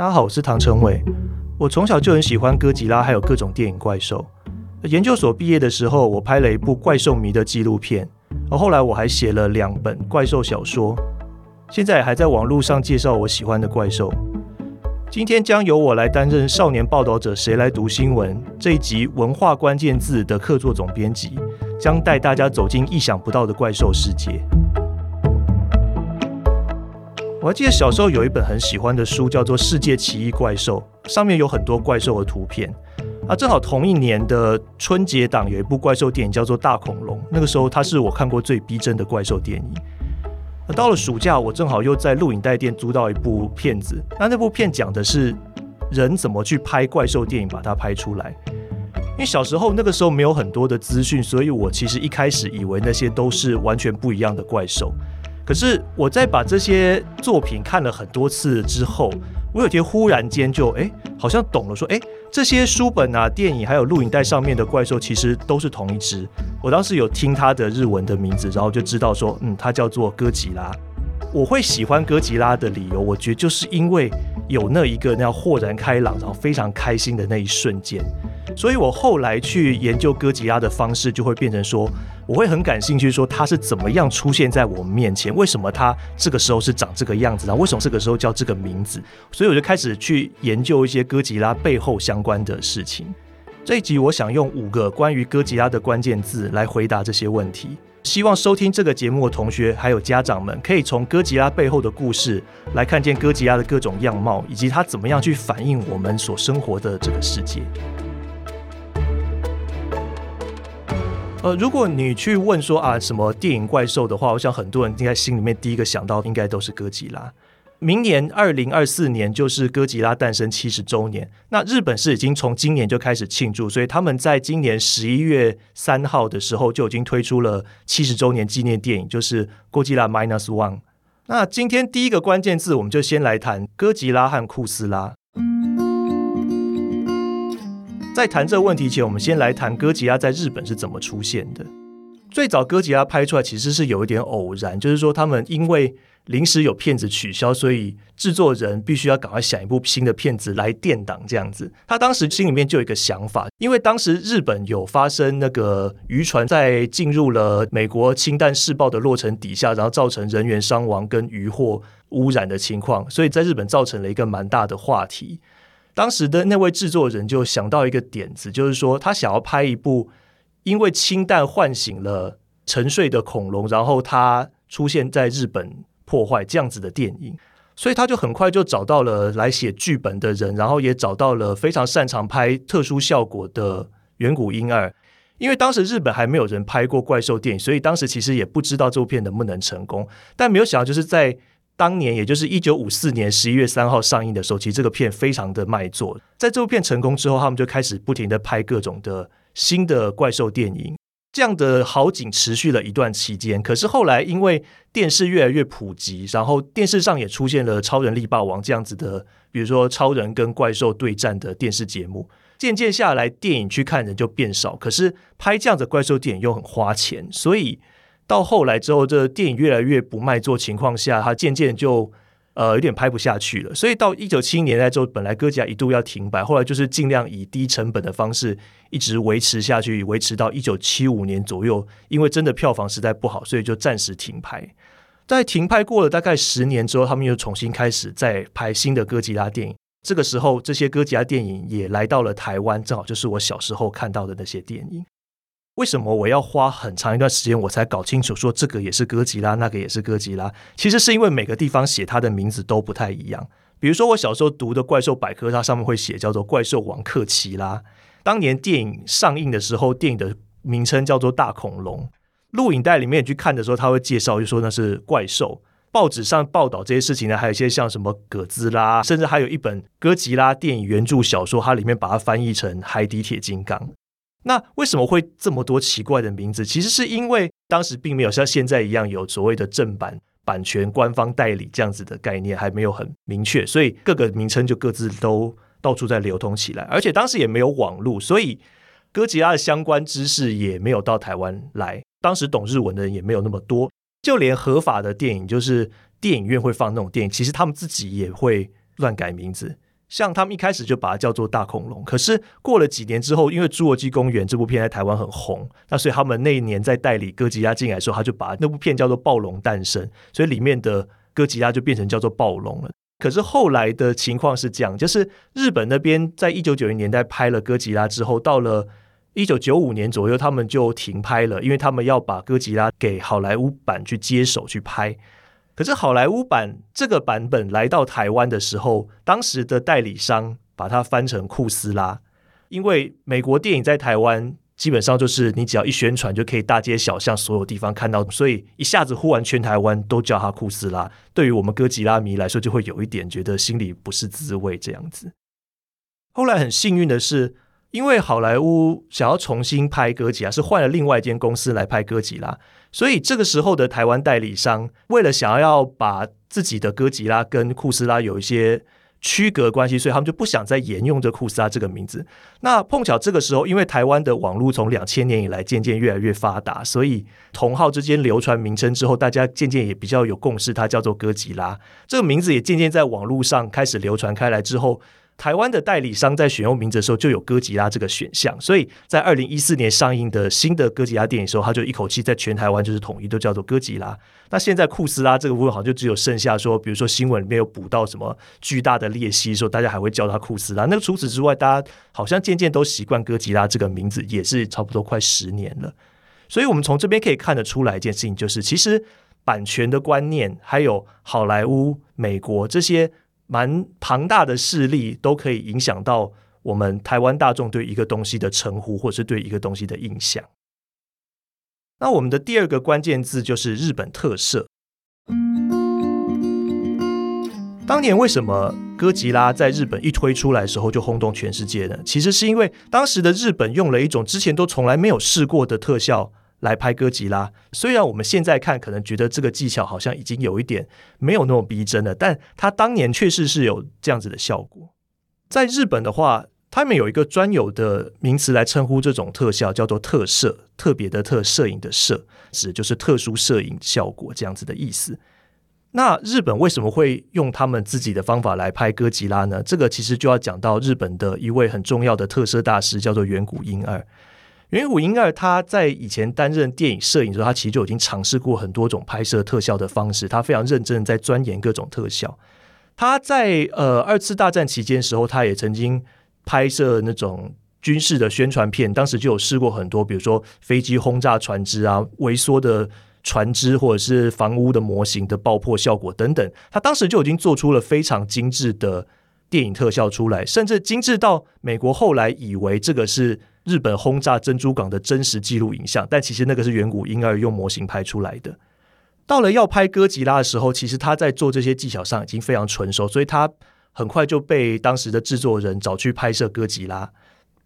大家好，我是唐成伟。我从小就很喜欢哥吉拉，还有各种电影怪兽。研究所毕业的时候，我拍了一部怪兽迷的纪录片，而后来我还写了两本怪兽小说，现在还在网络上介绍我喜欢的怪兽。今天将由我来担任少年报道者谁来读新闻这一集文化关键字的客座总编辑，将带大家走进意想不到的怪兽世界。我还记得小时候有一本很喜欢的书，叫做《世界奇异怪兽》，上面有很多怪兽的图片。啊，正好同一年的春节档有一部怪兽电影叫做《大恐龙》，那个时候它是我看过最逼真的怪兽电影。那到了暑假，我正好又在录影带店租到一部片子，那那部片讲的是人怎么去拍怪兽电影，把它拍出来。因为小时候那个时候没有很多的资讯，所以我其实一开始以为那些都是完全不一样的怪兽。可是我在把这些作品看了很多次之后，我有天忽然间就哎、好像懂了，说哎、这些书本啊、电影还有录影带上面的怪兽，其实都是同一只。我当时有听它的日文的名字，然后就知道说，嗯，它叫做哥吉拉。我会喜欢哥吉拉的理由，我觉得就是因为有那一个那样豁然开朗，然后非常开心的那一瞬间。所以我后来去研究哥吉拉的方式，就会变成说，我会很感兴趣，说他是怎么样出现在我们面前，为什么他这个时候是长这个样子，然后为什么这个时候叫这个名字，所以我就开始去研究一些哥吉拉背后相关的事情。这一集我想用五个关于哥吉拉的关键字来回答这些问题，希望收听这个节目的同学还有家长们，可以从哥吉拉背后的故事来看见哥吉拉的各种样貌，以及它怎么样去反映我们所生活的这个世界。呃，如果你去问说啊什么电影怪兽的话，我想很多人应该心里面第一个想到应该都是哥吉拉。明年二零二四年就是哥吉拉诞生七十周年，那日本是已经从今年就开始庆祝，所以他们在今年十一月三号的时候就已经推出了七十周年纪念电影，就是《哥吉拉 Minus One》。那今天第一个关键字，我们就先来谈哥吉拉和库斯拉。在谈这个问题前，我们先来谈哥吉拉在日本是怎么出现的。最早哥吉拉拍出来其实是有一点偶然，就是说他们因为临时有片子取消，所以制作人必须要赶快想一部新的片子来垫档这样子。他当时心里面就有一个想法，因为当时日本有发生那个渔船在进入了美国氢弹试爆的落成底下，然后造成人员伤亡跟渔获污染的情况，所以在日本造成了一个蛮大的话题。当时的那位制作人就想到一个点子，就是说他想要拍一部因为氢弹唤醒了沉睡的恐龙，然后他出现在日本破坏这样子的电影，所以他就很快就找到了来写剧本的人，然后也找到了非常擅长拍特殊效果的远古婴儿。因为当时日本还没有人拍过怪兽电影，所以当时其实也不知道这部片能不能成功，但没有想到就是在。当年，也就是一九五四年十一月三号上映的时候，其实这个片非常的卖座。在这部片成功之后，他们就开始不停的拍各种的新的怪兽电影。这样的好景持续了一段期间。可是后来，因为电视越来越普及，然后电视上也出现了《超人力霸王》这样子的，比如说超人跟怪兽对战的电视节目。渐渐下来，电影去看人就变少。可是拍这样的怪兽电影又很花钱，所以。到后来之后，这电影越来越不卖座情况下，它渐渐就呃有点拍不下去了。所以到一九七零年代之后，本来哥吉拉一度要停摆，后来就是尽量以低成本的方式一直维持下去，维持到一九七五年左右。因为真的票房实在不好，所以就暂时停拍。在停拍过了大概十年之后，他们又重新开始再拍新的哥吉拉电影。这个时候，这些哥吉拉电影也来到了台湾，正好就是我小时候看到的那些电影。为什么我要花很长一段时间我才搞清楚说这个也是哥吉拉，那个也是哥吉拉？其实是因为每个地方写它的名字都不太一样。比如说我小时候读的怪兽百科，它上面会写叫做怪兽王克奇拉。当年电影上映的时候，电影的名称叫做大恐龙。录影带里面去看的时候，他会介绍就说那是怪兽。报纸上报道这些事情呢，还有一些像什么哥兹拉，甚至还有一本哥吉拉电影原著小说，它里面把它翻译成海底铁金刚。那为什么会这么多奇怪的名字？其实是因为当时并没有像现在一样有所谓的正版版权、官方代理这样子的概念，还没有很明确，所以各个名称就各自都到处在流通起来。而且当时也没有网络，所以哥吉拉的相关知识也没有到台湾来。当时懂日文的人也没有那么多，就连合法的电影，就是电影院会放那种电影，其实他们自己也会乱改名字。像他们一开始就把它叫做大恐龙，可是过了几年之后，因为《侏罗纪公园》这部片在台湾很红，那所以他们那一年在代理哥吉拉进来的时候，他就把那部片叫做《暴龙诞生》，所以里面的哥吉拉就变成叫做暴龙了。可是后来的情况是这样，就是日本那边在一九九零年代拍了哥吉拉之后，到了一九九五年左右，他们就停拍了，因为他们要把哥吉拉给好莱坞版去接手去拍。可是好莱坞版这个版本来到台湾的时候，当时的代理商把它翻成库斯拉，因为美国电影在台湾基本上就是你只要一宣传就可以大街小巷所有地方看到，所以一下子呼完全台湾都叫它库斯拉，对于我们哥吉拉迷来说就会有一点觉得心里不是滋味这样子。后来很幸运的是，因为好莱坞想要重新拍哥吉拉，是换了另外一间公司来拍哥吉拉。所以这个时候的台湾代理商，为了想要把自己的哥吉拉跟库斯拉有一些区隔关系，所以他们就不想再沿用这库斯拉这个名字。那碰巧这个时候，因为台湾的网络从两千年以来渐渐越来越发达，所以同号之间流传名称之后，大家渐渐也比较有共识，它叫做哥吉拉。这个名字也渐渐在网络上开始流传开来之后。台湾的代理商在选用名字的时候就有哥吉拉这个选项，所以在二零一四年上映的新的哥吉拉电影时候，他就一口气在全台湾就是统一都叫做哥吉拉。那现在库斯拉这个部分好像就只有剩下说，比如说新闻里面有补到什么巨大的裂隙，说大家还会叫它库斯拉。那除此之外，大家好像渐渐都习惯哥吉拉这个名字，也是差不多快十年了。所以我们从这边可以看得出来一件事情，就是其实版权的观念，还有好莱坞、美国这些。蛮庞大的势力都可以影响到我们台湾大众对一个东西的称呼，或是对一个东西的印象。那我们的第二个关键字就是日本特摄。当年为什么哥吉拉在日本一推出来的时候就轰动全世界呢？其实是因为当时的日本用了一种之前都从来没有试过的特效。来拍哥吉拉，虽然我们现在看可能觉得这个技巧好像已经有一点没有那么逼真了，但他当年确实是有这样子的效果。在日本的话，他们有一个专有的名词来称呼这种特效，叫做特摄，特别的特，摄影的摄，指就是特殊摄影效果这样子的意思。那日本为什么会用他们自己的方法来拍哥吉拉呢？这个其实就要讲到日本的一位很重要的特摄大师，叫做远古英二。远古英二他在以前担任电影摄影的时候，他其实就已经尝试过很多种拍摄特效的方式。他非常认真在钻研各种特效。他在呃二次大战期间的时候，他也曾经拍摄那种军事的宣传片，当时就有试过很多，比如说飞机轰炸船只啊、萎缩的船只或者是房屋的模型的爆破效果等等。他当时就已经做出了非常精致的电影特效出来，甚至精致到美国后来以为这个是。日本轰炸珍珠港的真实记录影像，但其实那个是远古婴儿用模型拍出来的。到了要拍哥吉拉的时候，其实他在做这些技巧上已经非常纯熟，所以他很快就被当时的制作人找去拍摄哥吉拉。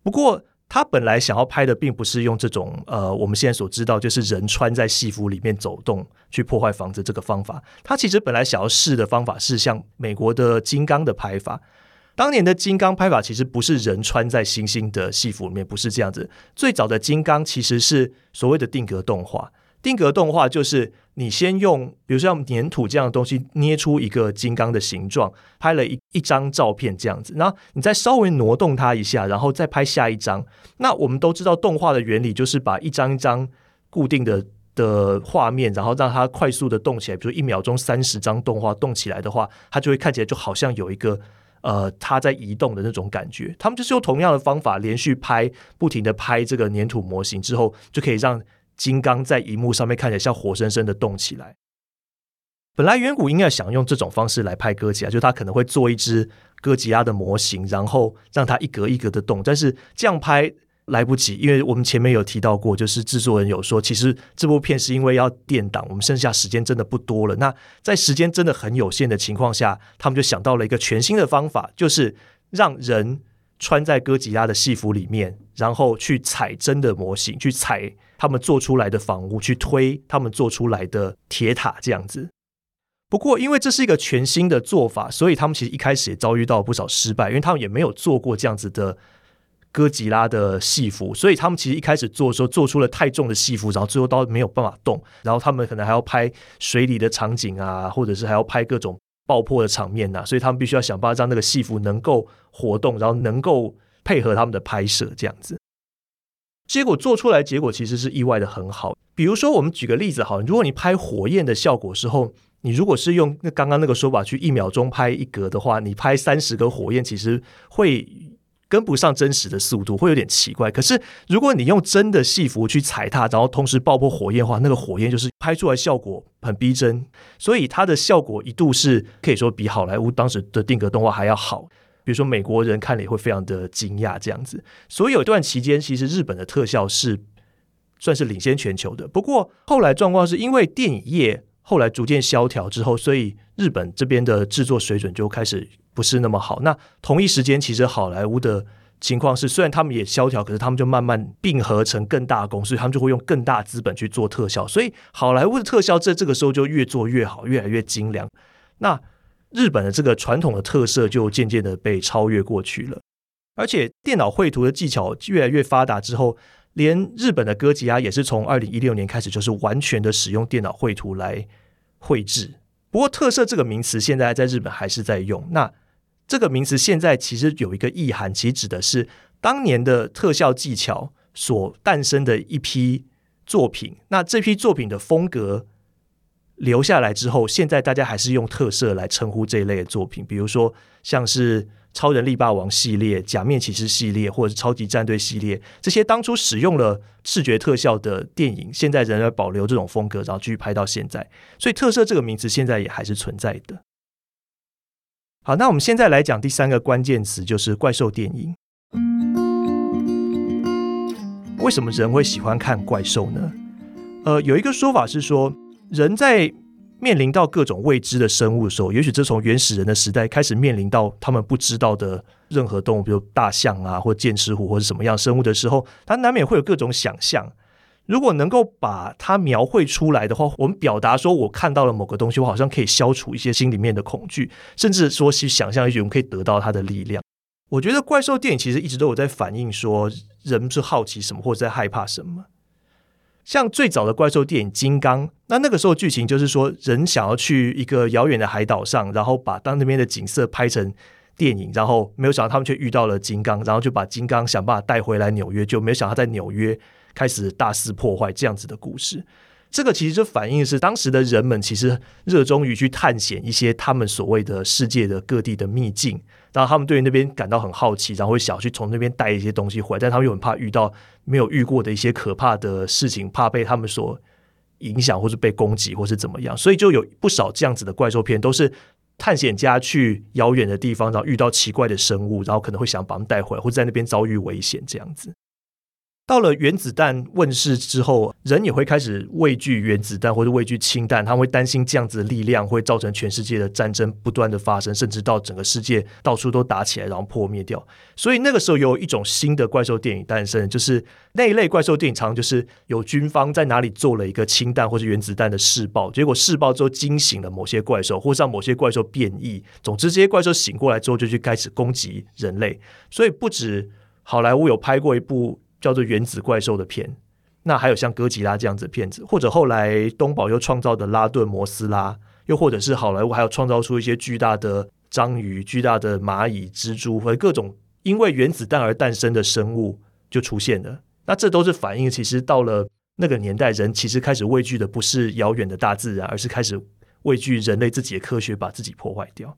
不过他本来想要拍的并不是用这种呃我们现在所知道就是人穿在戏服里面走动去破坏房子这个方法，他其实本来想要试的方法是像美国的金刚的拍法。当年的金刚拍法其实不是人穿在星星的戏服里面，不是这样子。最早的金刚其实是所谓的定格动画。定格动画就是你先用，比如说像粘土这样的东西捏出一个金刚的形状，拍了一一张照片这样子，然后你再稍微挪动它一下，然后再拍下一张。那我们都知道动画的原理就是把一张一张固定的的画面，然后让它快速的动起来。比如一秒钟三十张动画动起来的话，它就会看起来就好像有一个。呃，它在移动的那种感觉，他们就是用同样的方法连续拍，不停的拍这个粘土模型之后，就可以让金刚在荧幕上面看起来像活生生的动起来。本来远古应该想用这种方式来拍哥吉拉，就他可能会做一只哥吉拉的模型，然后让它一格一格的动，但是这样拍。来不及，因为我们前面有提到过，就是制作人有说，其实这部片是因为要垫档，我们剩下时间真的不多了。那在时间真的很有限的情况下，他们就想到了一个全新的方法，就是让人穿在哥吉拉的戏服里面，然后去踩真的模型，去踩他们做出来的房屋，去推他们做出来的铁塔这样子。不过，因为这是一个全新的做法，所以他们其实一开始也遭遇到不少失败，因为他们也没有做过这样子的。哥吉拉的戏服，所以他们其实一开始做的时候做出了太重的戏服，然后最后都没有办法动，然后他们可能还要拍水里的场景啊，或者是还要拍各种爆破的场面呐、所以他们必须要想办法让那个戏服能够活动，然后能够配合他们的拍摄这样子。结果做出来，结果其实是意外的很好。比如说，我们举个例子好，如果你拍火焰的效果时候，你如果是用那刚刚那个说法去一秒钟拍一格的话，你拍三十个火焰，其实会跟不上真实的速度，会有点奇怪。可是如果你用真的戏服去踩它，然后同时爆破火焰的话，那个火焰就是拍出来效果很逼真，所以它的效果一度是可以说比好莱坞当时的定格动画还要好。比如说美国人看了也会非常的惊讶这样子，所以有一段期间，其实日本的特效是算是领先全球的。不过后来状况是因为电影业后来逐渐萧条之后，所以日本这边的制作水准就开始不是那么好。那同一时间，其实好莱坞的情况是，虽然他们也萧条，可是他们就慢慢并合成更大公司，他们就会用更大资本去做特效，所以好莱坞的特效在这个时候就越做越好，越来越精良。那日本的这个传统的特色就渐渐的被超越过去了，而且电脑绘图的技巧越来越发达之后，连日本的歌吉拉也是从二零一六年开始就是完全的使用电脑绘图来绘制。不过，特色这个名词现在在日本还是在用。那这个名词现在其实有一个意涵，其实指的是当年的特效技巧所诞生的一批作品。那这批作品的风格。留下来之后，现在大家还是用特色来称呼这一类的作品，比如说像是超人力霸王系列、假面骑士系列，或者是超级战队系列，这些当初使用了视觉特效的电影，现在仍然保留这种风格，然后继续拍到现在。所以，特色这个名词现在也还是存在的。好，那我们现在来讲第三个关键词，就是怪兽电影。为什么人会喜欢看怪兽呢？呃，有一个说法是说，人在面临到各种未知的生物的时候，也许这从原始人的时代开始面临到他们不知道的任何动物，比如大象啊，或剑齿虎，或者什么样生物的时候，他难免会有各种想象。如果能够把它描绘出来的话，我们表达说我看到了某个东西，我好像可以消除一些心里面的恐惧，甚至说去想象一些，我们可以得到它的力量。我觉得怪兽电影其实一直都有在反映说，人是好奇什么，或者在害怕什么。像最早的怪兽电影《金刚》，那那个时候剧情就是说，人想要去一个遥远的海岛上，然后把当那边的景色拍成电影，然后没有想到他们却遇到了金刚，然后就把金刚想办法带回来纽约，就没有想到在纽约开始大肆破坏这样子的故事。这个其实就反映是当时的人们其实热衷于去探险一些他们所谓的世界的各地的秘境。然后他们对于那边感到很好奇，然后会想去从那边带一些东西回来，但他们又很怕遇到没有遇过的一些可怕的事情，怕被他们所影响，或是被攻击，或是怎么样，所以就有不少这样子的怪兽片，都是探险家去遥远的地方，然后遇到奇怪的生物，然后可能会想把他们带回来，或者在那边遭遇危险这样子。到了原子弹问世之后，人也会开始畏惧原子弹或者畏惧氢弹，他会担心这样子的力量会造成全世界的战争不断的发生，甚至到整个世界到处都打起来，然后破灭掉。所以那个时候有一种新的怪兽电影诞生，就是那一类怪兽电影，常就是有军方在哪里做了一个氢弹或者原子弹的试爆，结果试爆之后惊醒了某些怪兽，或让某些怪兽变异。总之，这些怪兽醒过来之后，就去开始攻击人类。所以不止好莱坞有拍过一部。叫做原子怪兽的片，那还有像哥吉拉这样子的片子，或者后来东宝又创造的拉顿摩斯拉，又或者是好莱坞还有创造出一些巨大的章鱼、巨大的蚂蚁、蜘蛛和各种因为原子弹而诞生的生物就出现了。那这都是反映，其实到了那个年代，人其实开始畏惧的不是遥远的大自然，而是开始畏惧人类自己的科学把自己破坏掉。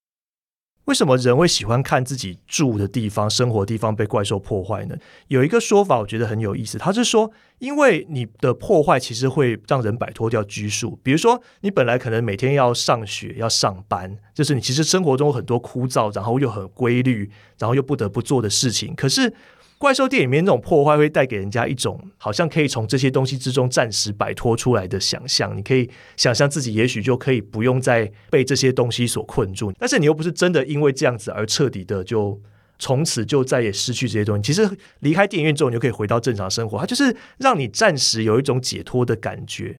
为什么人会喜欢看自己住的地方、生活地方被怪兽破坏呢？有一个说法，我觉得很有意思。他是说，因为你的破坏其实会让人摆脱掉拘束。比如说，你本来可能每天要上学、要上班，就是你其实生活中有很多枯燥，然后又很规律，然后又不得不做的事情。可是，怪兽电影里面那种破坏会带给人家一种好像可以从这些东西之中暂时摆脱出来的想象。你可以想象自己也许就可以不用再被这些东西所困住，但是你又不是真的因为这样子而彻底的就从此就再也失去这些东西。其实离开电影院之后，你就可以回到正常生活，它就是让你暂时有一种解脱的感觉。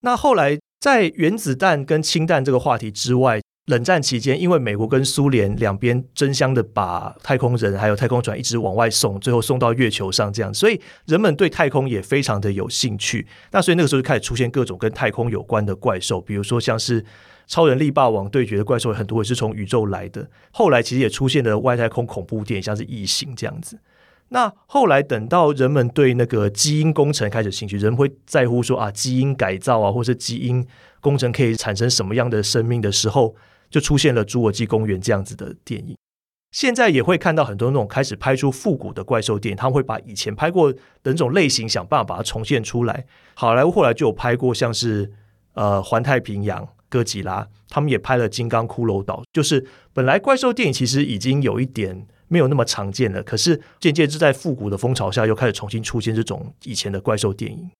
那后来在原子弹跟氢弹这个话题之外，冷战期间，因为美国跟苏联两边争相的把太空人还有太空船一直往外送，最后送到月球上这样，所以人们对太空也非常的有兴趣。那所以那个时候就开始出现各种跟太空有关的怪兽，比如说像是超人力霸王对决的怪兽，很多也是从宇宙来的。后来其实也出现了外太空恐怖电影，像是异形这样子。那后来等到人们对那个基因工程开始兴趣，人会在乎说啊，基因改造啊，或是基因工程可以产生什么样的生命的时候。就出现了《侏罗纪公园》这样子的电影，现在也会看到很多那种开始拍出复古的怪兽电影，他们会把以前拍过的那种类型想办法把它重现出来。好莱坞后来就有拍过像是呃《环太平洋》、哥吉拉，他们也拍了《金刚骷髅岛》，就是本来怪兽电影其实已经有一点没有那么常见了，可是渐渐是在复古的风潮下，又开始重新出现这种以前的怪兽电影。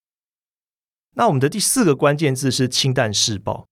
那我们的第四个关键字是氢弹试爆。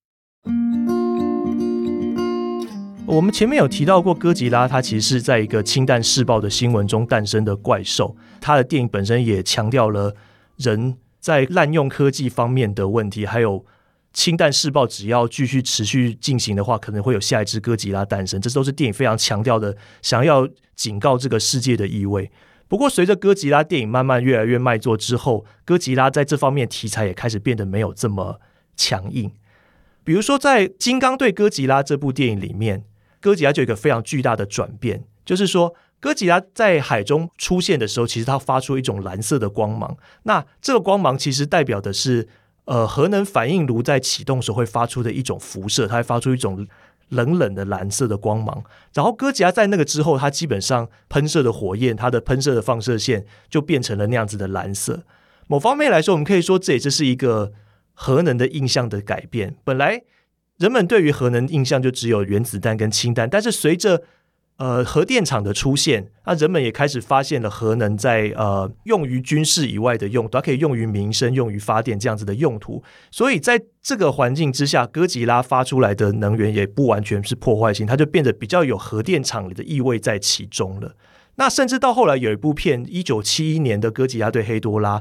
我们前面有提到过，哥吉拉它其实是在一个氢弹试爆的新闻中诞生的怪兽。它的电影本身也强调了人在滥用科技方面的问题，还有氢弹试爆只要继续持续进行的话，可能会有下一只哥吉拉诞生。这都是电影非常强调的，想要警告这个世界的意味。不过，随着哥吉拉电影慢慢越来越卖座之后，哥吉拉在这方面题材也开始变得没有这么强硬。比如说，在《金刚对哥吉拉》这部电影里面。哥吉拉就有一个非常巨大的转变，就是说，哥吉拉在海中出现的时候，其实它发出一种蓝色的光芒。那这个光芒其实代表的是，呃，核能反应炉在启动时候会发出的一种辐射，它会发出一种冷冷的蓝色的光芒。然后哥吉拉在那个之后，它基本上喷射的火焰，它的喷射的放射线就变成了那样子的蓝色。某方面来说，我们可以说这也就是一个核能的印象的改变。本来。人们对于核能印象就只有原子弹跟氢弹，但是随着呃核电厂的出现，那人们也开始发现了核能在呃用于军事以外的用途，它可以用于民生、用于发电这样子的用途。所以在这个环境之下，哥吉拉发出来的能源也不完全是破坏性，它就变得比较有核电厂里的意味在其中了。那甚至到后来有一部片，一九七一年的《哥吉拉对黑多拉》，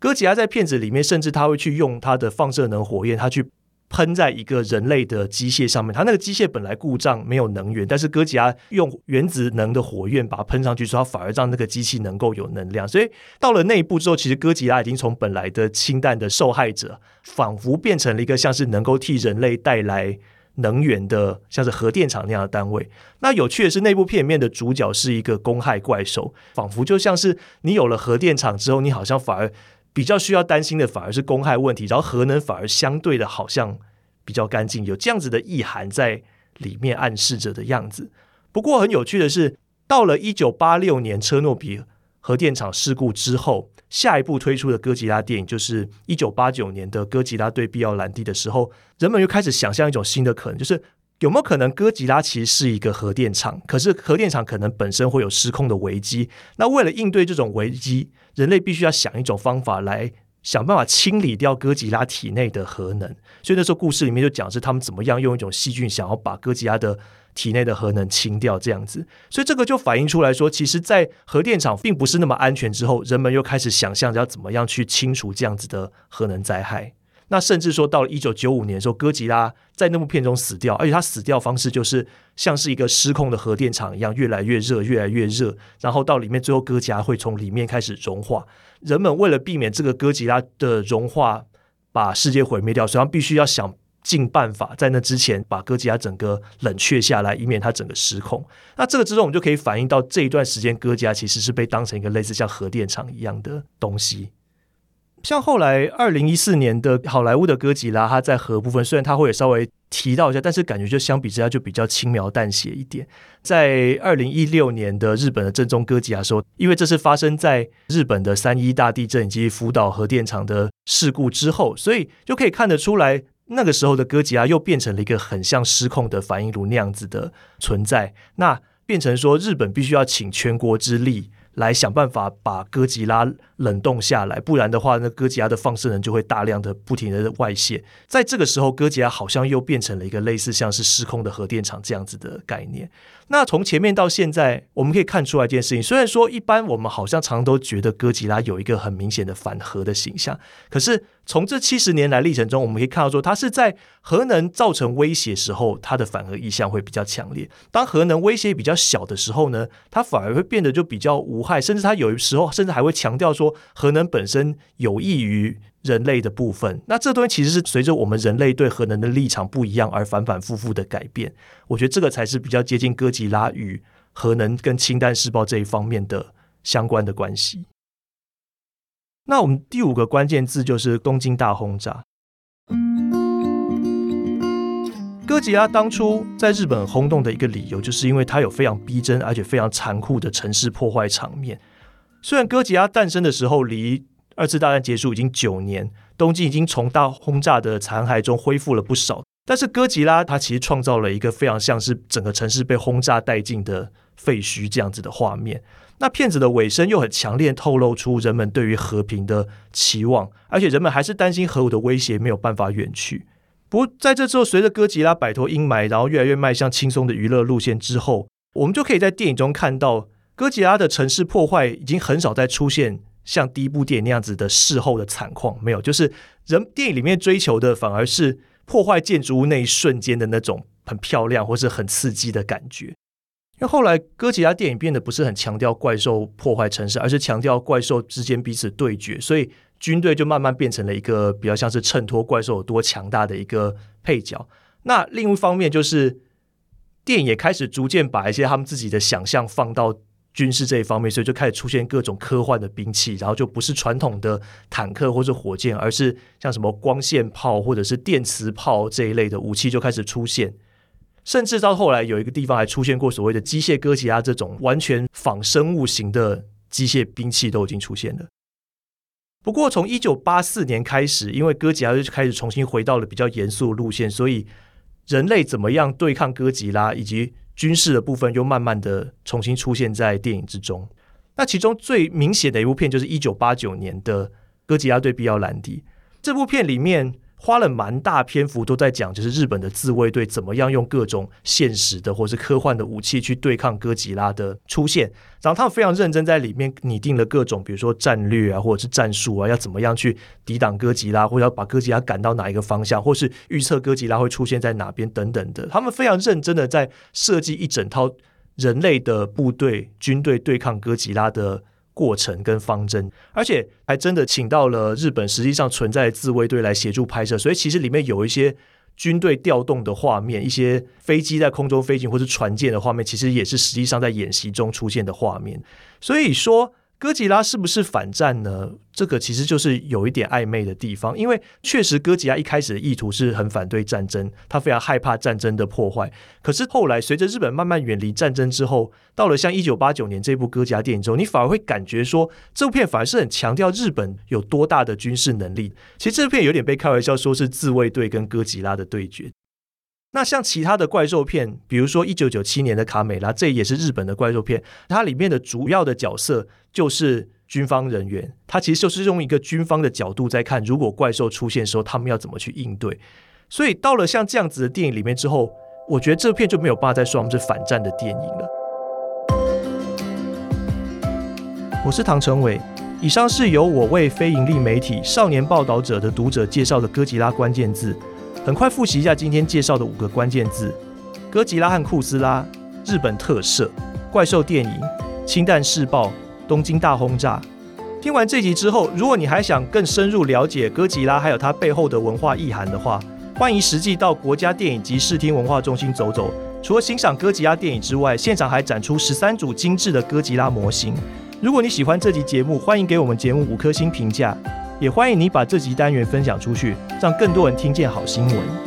哥吉拉在片子里面，甚至他会去用他的放射能火焰，他去。喷在一个人类的机械上面，它那个机械本来故障没有能源，但是哥吉拉用原子能的火焰把它喷上去之后，反而让那个机器能够有能量。所以到了那一步之后，其实哥吉拉已经从本来的氢弹的受害者，仿佛变成了一个像是能够替人类带来能源的，像是核电厂那样的单位。那有趣的是，那部片里面的主角是一个公害怪兽，仿佛就像是你有了核电厂之后，你好像反而。比较需要担心的反而是公害问题，然后核能反而相对的好像比较干净，有这样子的意涵在里面暗示着的样子。不过很有趣的是，到了一九八六年车诺比核电厂事故之后，下一部推出的哥吉拉电影就是一九八九年的《哥吉拉对必要兰蒂》的时候，人们又开始想象一种新的可能，就是。有没有可能哥吉拉其实是一个核电厂？可是核电厂可能本身会有失控的危机。那为了应对这种危机，人类必须要想一种方法来想办法清理掉哥吉拉体内的核能。所以那时候故事里面就讲是他们怎么样用一种细菌想要把哥吉拉的体内的核能清掉这样子。所以这个就反映出来说，其实，在核电厂并不是那么安全之后，人们又开始想象要怎么样去清除这样子的核能灾害。那甚至说到了一九九五年的时候，哥吉拉在那部片中死掉，而且他死掉方式就是像是一个失控的核电厂一样，越来越热，越来越热，然后到里面最后哥吉拉会从里面开始融化。人们为了避免这个哥吉拉的融化把世界毁灭掉，所以他必须要想尽办法在那之前把哥吉拉整个冷却下来，以免它整个失控。那这个之中我们就可以反映到这一段时间，哥吉拉其实是被当成一个类似像核电厂一样的东西。像后来二零一四年的好莱坞的哥吉拉，它在核部分虽然它会稍微提到一下，但是感觉就相比之下就比较轻描淡写一点。在二零一六年的日本的正宗哥吉拉说，因为这是发生在日本的三一大地震以及福岛核电厂的事故之后，所以就可以看得出来，那个时候的哥吉拉又变成了一个很像失控的反应炉那样子的存在。那变成说日本必须要倾全国之力。来想办法把哥吉拉冷冻下来，不然的话，那哥吉拉的放射能就会大量的不停的外泄。在这个时候，哥吉拉好像又变成了一个类似像是失控的核电厂这样子的概念。那从前面到现在，我们可以看出来一件事情：虽然说一般我们好像常都觉得哥吉拉有一个很明显的反核的形象，可是从这七十年来历程中，我们可以看到说，它是在核能造成威胁时候，它的反核意向会比较强烈；当核能威胁比较小的时候呢，它反而会变得就比较无害，甚至它有时候甚至还会强调说，核能本身有益于人类的部分。那这东西其实是随着我们人类对核能的立场不一样而反反复复的改变。我觉得这个才是比较接近哥吉拉与核能跟氢弹试爆这一方面的相关的关系。那我们第五个关键字就是东京大轰炸。哥吉拉当初在日本轰动的一个理由，就是因为它有非常逼真而且非常残酷的城市破坏场面。虽然哥吉拉诞生的时候离二次大战结束已经九年，东京已经从大轰炸的残骸中恢复了不少，但是哥吉拉它其实创造了一个非常像是整个城市被轰炸殆尽的废墟这样子的画面。那片子的尾声又很强烈透露出人们对于和平的期望，而且人们还是担心核武的威胁没有办法远去。不过在这之后，随着哥吉拉摆脱阴霾，然后越来越迈向轻松的娱乐路线之后，我们就可以在电影中看到哥吉拉的城市破坏已经很少再出现像第一部电影那样子的事后的惨况，没有，就是人电影里面追求的反而是破坏建筑物那一瞬间的那种很漂亮或是很刺激的感觉。因为后来哥吉拉电影变得不是很强调怪兽破坏城市，而是强调怪兽之间彼此对决，所以军队就慢慢变成了一个比较像是衬托怪兽有多强大的一个配角。那另一方面就是电影也开始逐渐把一些他们自己的想象放到军事这一方面，所以就开始出现各种科幻的兵器，然后就不是传统的坦克或者火箭，而是像什么光线炮或者是电磁炮这一类的武器就开始出现。甚至到后来，有一个地方还出现过所谓的机械哥吉拉这种完全仿生物型的机械兵器都已经出现了。不过，从一九八四年开始，因为哥吉拉就开始重新回到了比较严肃的路线，所以人类怎么样对抗哥吉拉以及军事的部分又慢慢的重新出现在电影之中。那其中最明显的一部片就是一九八九年的《哥吉拉对必要兰迪》这部片里面。花了蛮大篇幅都在讲，就是日本的自卫队怎么样用各种现实的或是科幻的武器去对抗哥吉拉的出现，然后他们非常认真在里面拟定了各种，比如说战略啊，或者是战术啊，要怎么样去抵挡哥吉拉，或者要把哥吉拉赶到哪一个方向，或是预测哥吉拉会出现在哪边等等的。他们非常认真的在设计一整套人类的部队军队对抗哥吉拉的。过程跟方针，而且还真的请到了日本实际上存在的自卫队来协助拍摄，所以其实里面有一些军队调动的画面，一些飞机在空中飞行或是船舰的画面，其实也是实际上在演习中出现的画面。所以说。哥吉拉是不是反战呢？这个其实就是有一点暧昧的地方，因为确实哥吉拉一开始的意图是很反对战争，他非常害怕战争的破坏。可是后来随着日本慢慢远离战争之后，到了像一九八九年这部哥吉拉电影中，你反而会感觉说，这部片反而是很强调日本有多大的军事能力。其实这部片有点被开玩笑说是自卫队跟哥吉拉的对决。那像其他的怪兽片，比如说一九九七年的《卡美拉》，这也是日本的怪兽片，它里面的主要的角色就是军方人员，它其实就是用一个军方的角度在看，如果怪兽出现的时候，他们要怎么去应对。所以到了像这样子的电影里面之后，我觉得这片就没有办法再说我们是反战的电影了。我是唐成伟，以上是由我为非盈利媒体少年报道者的读者介绍的哥吉拉关键字。很快复习一下今天介绍的五个关键字：哥吉拉和库斯拉、日本特色、怪兽电影、氢弹试爆、东京大轰炸。听完这集之后，如果你还想更深入了解哥吉拉还有它背后的文化意涵的话，欢迎实际到国家电影及视听文化中心走走。除了欣赏哥吉拉电影之外，现场还展出十三组精致的哥吉拉模型。如果你喜欢这集节目，欢迎给我们节目五颗星评价。也欢迎你把这集单元分享出去，让更多人听见好新闻。